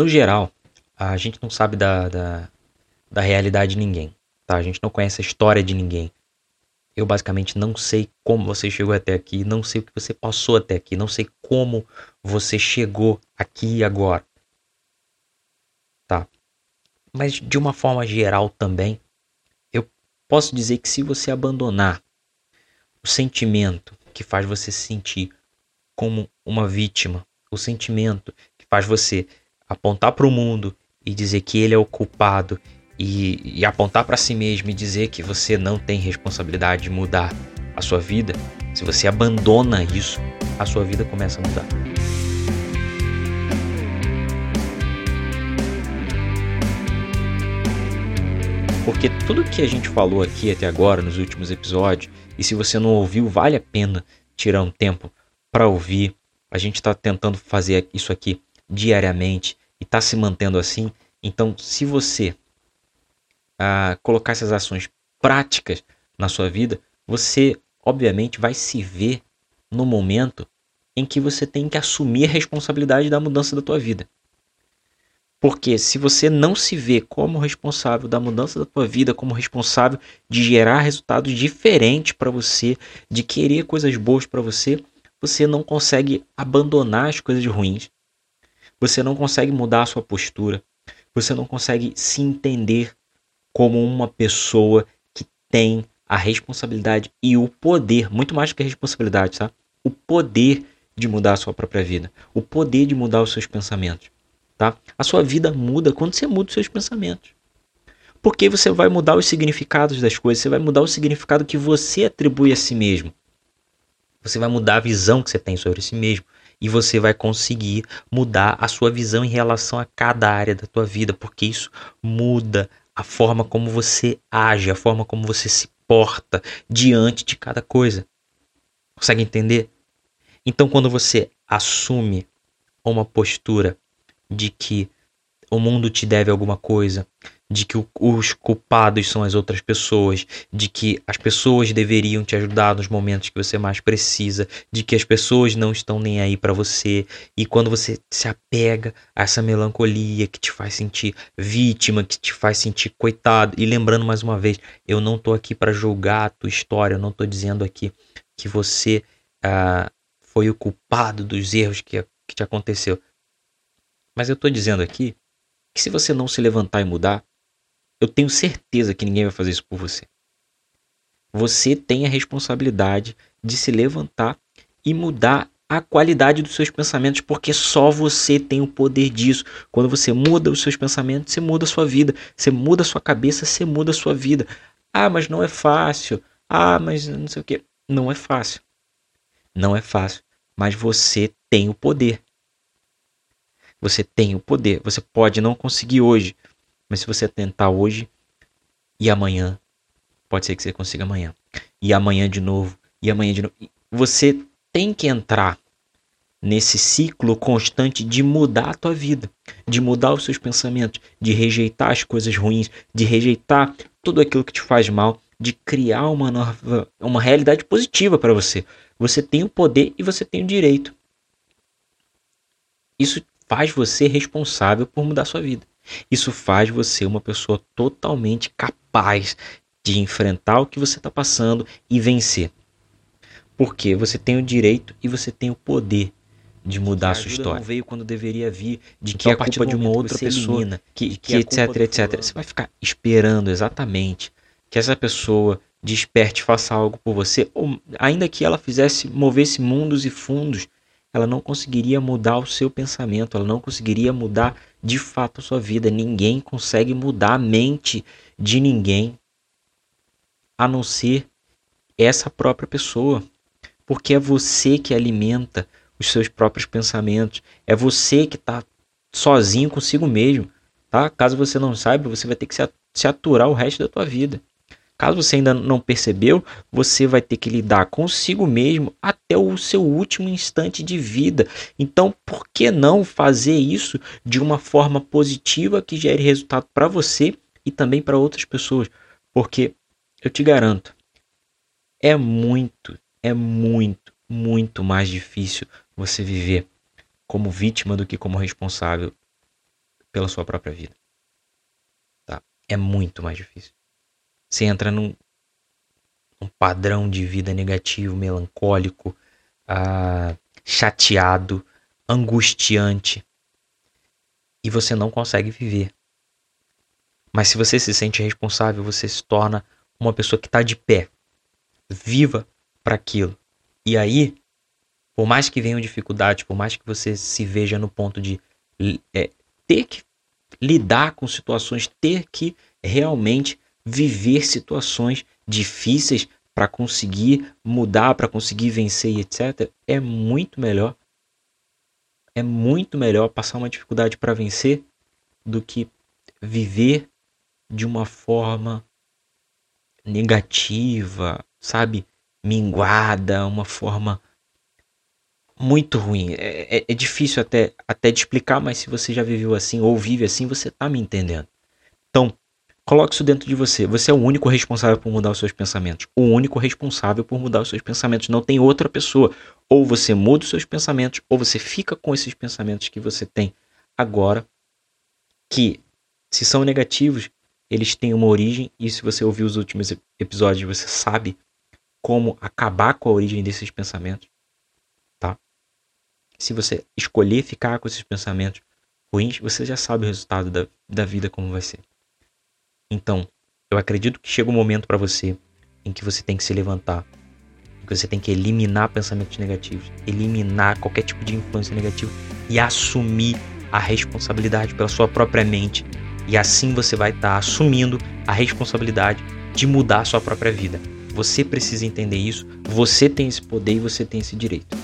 No geral, a gente não sabe da, da, da realidade de ninguém, tá? A gente não conhece a história de ninguém. Eu basicamente não sei como você chegou até aqui, não sei o que você passou até aqui, não sei como você chegou aqui e agora. Tá? Mas de uma forma geral também, eu posso dizer que se você abandonar o sentimento que faz você se sentir como uma vítima, o sentimento que faz você apontar para o mundo e dizer que ele é o culpado e, e apontar para si mesmo e dizer que você não tem responsabilidade de mudar a sua vida, se você abandona isso, a sua vida começa a mudar. Porque tudo que a gente falou aqui até agora nos últimos episódios, e se você não ouviu, vale a pena tirar um tempo para ouvir. A gente está tentando fazer isso aqui diariamente e está se mantendo assim. Então, se você a colocar essas ações práticas na sua vida, você obviamente vai se ver no momento em que você tem que assumir a responsabilidade da mudança da tua vida. Porque se você não se vê como responsável da mudança da tua vida, como responsável de gerar resultados diferentes para você, de querer coisas boas para você, você não consegue abandonar as coisas ruins. Você não consegue mudar a sua postura. Você não consegue se entender como uma pessoa que tem a responsabilidade e o poder, muito mais do que a responsabilidade, tá? O poder de mudar a sua própria vida, o poder de mudar os seus pensamentos, tá? A sua vida muda quando você muda os seus pensamentos. Porque você vai mudar os significados das coisas, você vai mudar o significado que você atribui a si mesmo. Você vai mudar a visão que você tem sobre si mesmo e você vai conseguir mudar a sua visão em relação a cada área da tua vida, porque isso muda a forma como você age, a forma como você se porta diante de cada coisa. Consegue entender? Então, quando você assume uma postura de que o mundo te deve alguma coisa, de que os culpados são as outras pessoas, de que as pessoas deveriam te ajudar nos momentos que você mais precisa, de que as pessoas não estão nem aí para você, e quando você se apega a essa melancolia que te faz sentir vítima, que te faz sentir coitado, e lembrando mais uma vez, eu não tô aqui para julgar a tua história, eu não tô dizendo aqui que você ah, foi o culpado dos erros que, que te aconteceu. Mas eu tô dizendo aqui que se você não se levantar e mudar, eu tenho certeza que ninguém vai fazer isso por você. Você tem a responsabilidade de se levantar e mudar a qualidade dos seus pensamentos, porque só você tem o poder disso. Quando você muda os seus pensamentos, você muda a sua vida. Você muda a sua cabeça, você muda a sua vida. Ah, mas não é fácil. Ah, mas não sei o que. Não é fácil. Não é fácil. Mas você tem o poder. Você tem o poder. Você pode não conseguir hoje, mas se você tentar hoje e amanhã, pode ser que você consiga amanhã. E amanhã de novo, e amanhã de novo. Você tem que entrar nesse ciclo constante de mudar a tua vida, de mudar os seus pensamentos, de rejeitar as coisas ruins, de rejeitar tudo aquilo que te faz mal, de criar uma nova, uma realidade positiva para você. Você tem o poder e você tem o direito. Isso faz você responsável por mudar a sua vida. Isso faz você uma pessoa totalmente capaz de enfrentar o que você está passando e vencer. Porque você tem o direito e você tem o poder de mudar a, sua história. Não veio quando deveria vir, de que então, é culpa de uma outra pessoa, elimina, que, que, que etc, etc. Você vai ficar esperando exatamente que essa pessoa desperte, faça algo por você, ou ainda que ela fizesse, movesse mundos e fundos, ela não conseguiria mudar o seu pensamento, ela não conseguiria mudar de fato a sua vida. Ninguém consegue mudar a mente de ninguém a não ser essa própria pessoa. Porque é você que alimenta os seus próprios pensamentos, é você que está sozinho consigo mesmo, tá? Caso você não saiba, você vai ter que se aturar o resto da tua vida. Caso você ainda não percebeu, você vai ter que lidar consigo mesmo até o seu último instante de vida. Então, por que não fazer isso de uma forma positiva que gere resultado para você e também para outras pessoas? Porque eu te garanto, é muito, é muito, muito mais difícil você viver como vítima do que como responsável pela sua própria vida. Tá? É muito mais difícil. Você entra num, padrão de vida negativo, melancólico, ah, chateado, angustiante. E você não consegue viver. Mas se você se sente responsável, você se torna uma pessoa que está de pé, viva para aquilo. E aí, por mais que venham dificuldades, por mais que você se veja no ponto de é, ter que lidar com situações, ter que realmente viver situações difíceis para conseguir mudar, para conseguir vencer etc., é muito melhor. É muito melhor passar uma dificuldade para vencer do que viver de uma forma negativa, sabe? Minguada, uma forma muito ruim. É, é, é, difícil até, até de explicar, mas se você já viveu assim ou vive assim, você tá me entendendo. Então, coloque isso dentro de você. Você é o único responsável por mudar os seus pensamentos. O único responsável por mudar os seus pensamentos. Não tem outra pessoa. Ou você muda os seus pensamentos, ou você fica com esses pensamentos que você tem agora, que, se são negativos, eles têm uma origem. E se você ouviu os últimos episódios, você sabe como acabar com a origem desses pensamentos se você escolher ficar com esses pensamentos ruins, você já sabe o resultado da, da vida como vai ser. Então, eu acredito que chega um momento para você em que você tem que se levantar, em que você tem que eliminar pensamentos negativos, eliminar qualquer tipo de influência negativa e assumir a responsabilidade pela sua própria mente. E assim você vai estar tá assumindo a responsabilidade de mudar a sua própria vida. Você precisa entender isso, você tem esse poder e você tem esse direito.